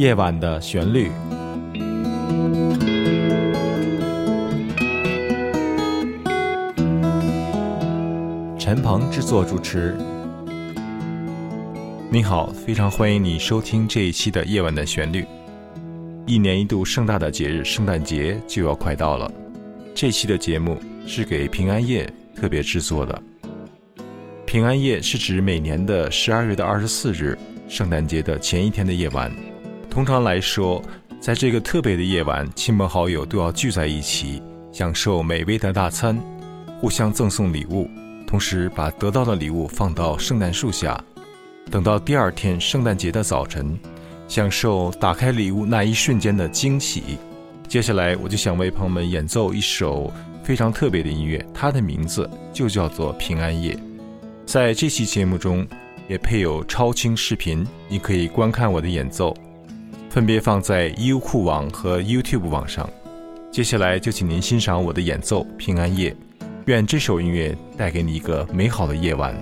夜晚的旋律。陈鹏制作主持。你好，非常欢迎你收听这一期的《夜晚的旋律》。一年一度盛大的节日圣诞节就要快到了，这期的节目是给平安夜特别制作的。平安夜是指每年的十二月的二十四日，圣诞节的前一天的夜晚。通常来说，在这个特别的夜晚，亲朋好友都要聚在一起，享受美味的大餐，互相赠送礼物，同时把得到的礼物放到圣诞树下，等到第二天圣诞节的早晨。享受打开礼物那一瞬间的惊喜。接下来，我就想为朋友们演奏一首非常特别的音乐，它的名字就叫做《平安夜》。在这期节目中，也配有超清视频，你可以观看我的演奏，分别放在优酷网和 YouTube 网上。接下来，就请您欣赏我的演奏《平安夜》，愿这首音乐带给你一个美好的夜晚。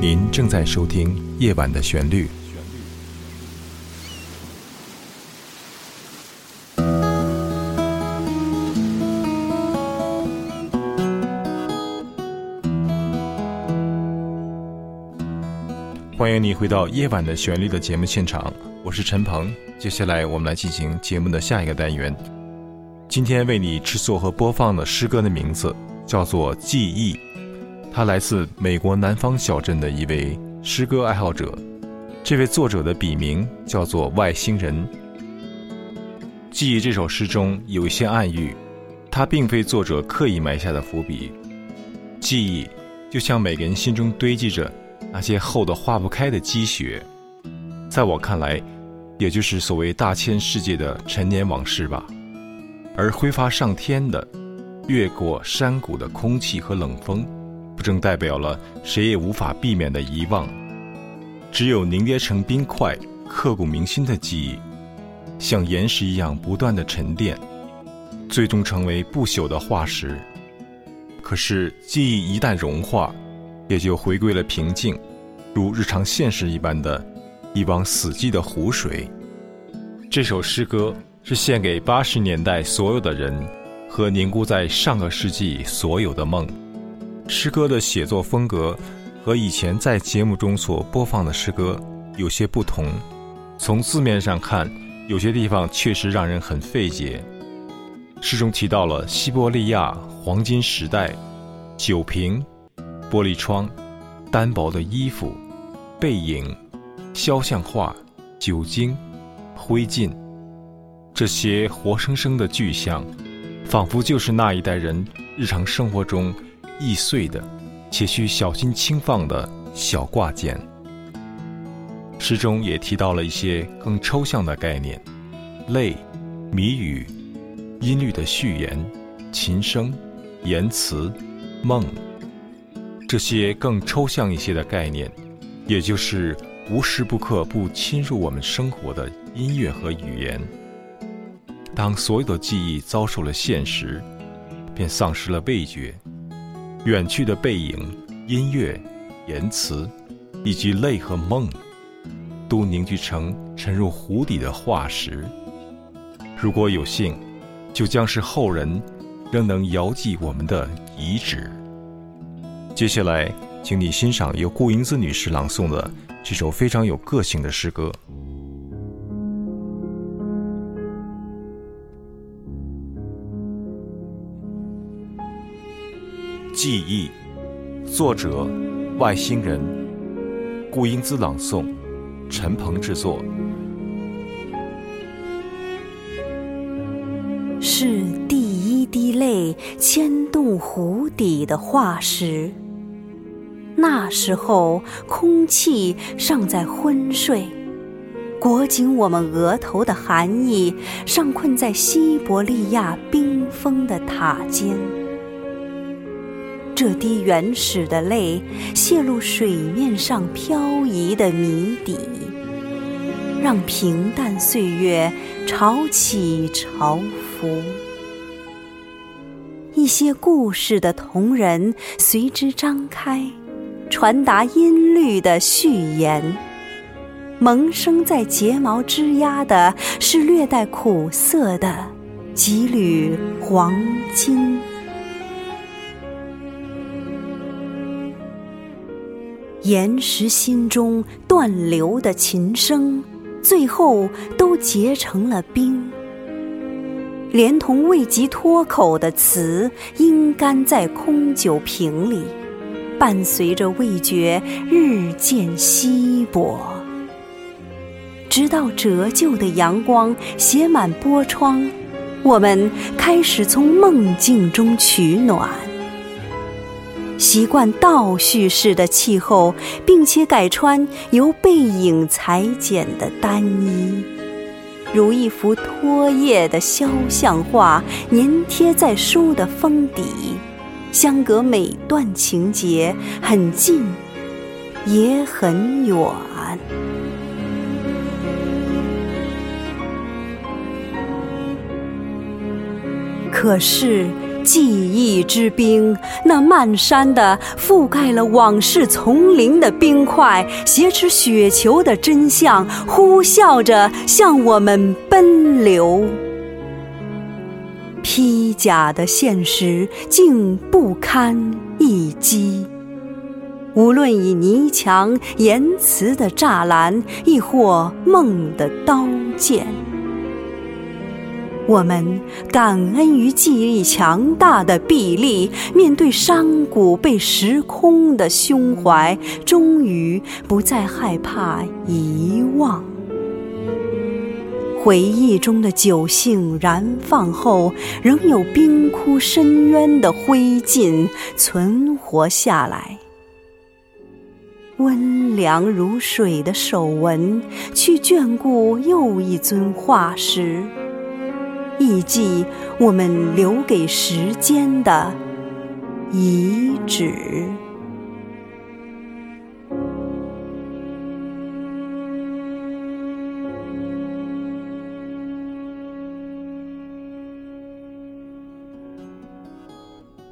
您正在收听《夜晚的旋律》，欢迎你回到《夜晚的旋律》的节目现场，我是陈鹏。接下来我们来进行节目的下一个单元。今天为你制作和播放的诗歌的名字叫做《记忆》，他来自美国南方小镇的一位诗歌爱好者。这位作者的笔名叫做外星人。《记忆》这首诗中有一些暗喻，它并非作者刻意埋下的伏笔。记忆就像每个人心中堆积着那些厚的化不开的积雪，在我看来，也就是所谓大千世界的陈年往事吧。而挥发上天的、越过山谷的空气和冷风，不正代表了谁也无法避免的遗忘？只有凝结成冰块、刻骨铭心的记忆，像岩石一样不断的沉淀，最终成为不朽的化石。可是，记忆一旦融化，也就回归了平静，如日常现实一般的一汪死寂的湖水。这首诗歌。是献给八十年代所有的人，和凝固在上个世纪所有的梦。诗歌的写作风格和以前在节目中所播放的诗歌有些不同。从字面上看，有些地方确实让人很费解。诗中提到了西伯利亚黄金时代、酒瓶、玻璃窗、单薄的衣服、背影、肖像画、酒精、灰烬。这些活生生的具象，仿佛就是那一代人日常生活中易碎的，且需小心轻放的小挂件。诗中也提到了一些更抽象的概念：泪、谜语、音律的序言、琴声、言辞、梦。这些更抽象一些的概念，也就是无时不刻不侵入我们生活的音乐和语言。当所有的记忆遭受了现实，便丧失了味觉。远去的背影、音乐、言辞，以及泪和梦，都凝聚成沉入湖底的化石。如果有幸，就将是后人仍能遥记我们的遗址。接下来，请你欣赏由顾英姿女士朗诵的这首非常有个性的诗歌。记忆，作者外星人，顾英姿朗诵，陈鹏制作。是第一滴泪牵动湖底的化石。那时候空气尚在昏睡，裹紧我们额头的寒意尚困在西伯利亚冰封的塔尖。这滴原始的泪，泄露水面上漂移的谜底，让平淡岁月潮起潮伏。一些故事的同人随之张开，传达音律的序言。萌生在睫毛枝桠的，是略带苦涩的几缕黄金。岩石心中断流的琴声，最后都结成了冰，连同未及脱口的词，阴干在空酒瓶里，伴随着味觉日渐稀薄，直到折旧的阳光写满玻窗，我们开始从梦境中取暖。习惯倒叙式的气候，并且改穿由背影裁剪的单衣，如一幅脱页的肖像画，粘贴在书的封底，相隔每段情节很近，也很远。可是。记忆之冰，那漫山的覆盖了往事丛林的冰块，挟持雪球的真相，呼啸着向我们奔流。披甲的现实竟不堪一击。无论以泥墙、言辞的栅栏，亦或梦的刀剑。我们感恩于记忆力强大的臂力，面对山谷被时空的胸怀，终于不再害怕遗忘。回忆中的酒性燃放后，仍有冰窟深渊的灰烬存活下来。温凉如水的手纹，去眷顾又一尊化石。忆记我们留给时间的遗址。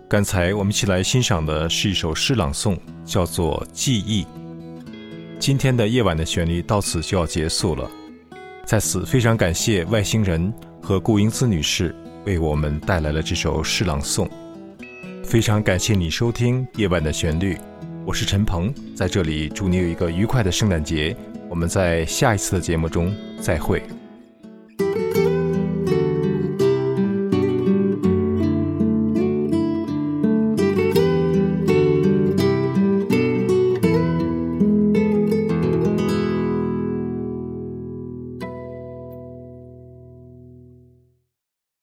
刚才我们一起来欣赏的是一首诗朗诵，叫做《记忆》。今天的夜晚的旋律到此就要结束了，在此非常感谢外星人。和顾英姿女士为我们带来了这首诗朗诵，非常感谢你收听《夜晚的旋律》，我是陈鹏，在这里祝你有一个愉快的圣诞节，我们在下一次的节目中再会。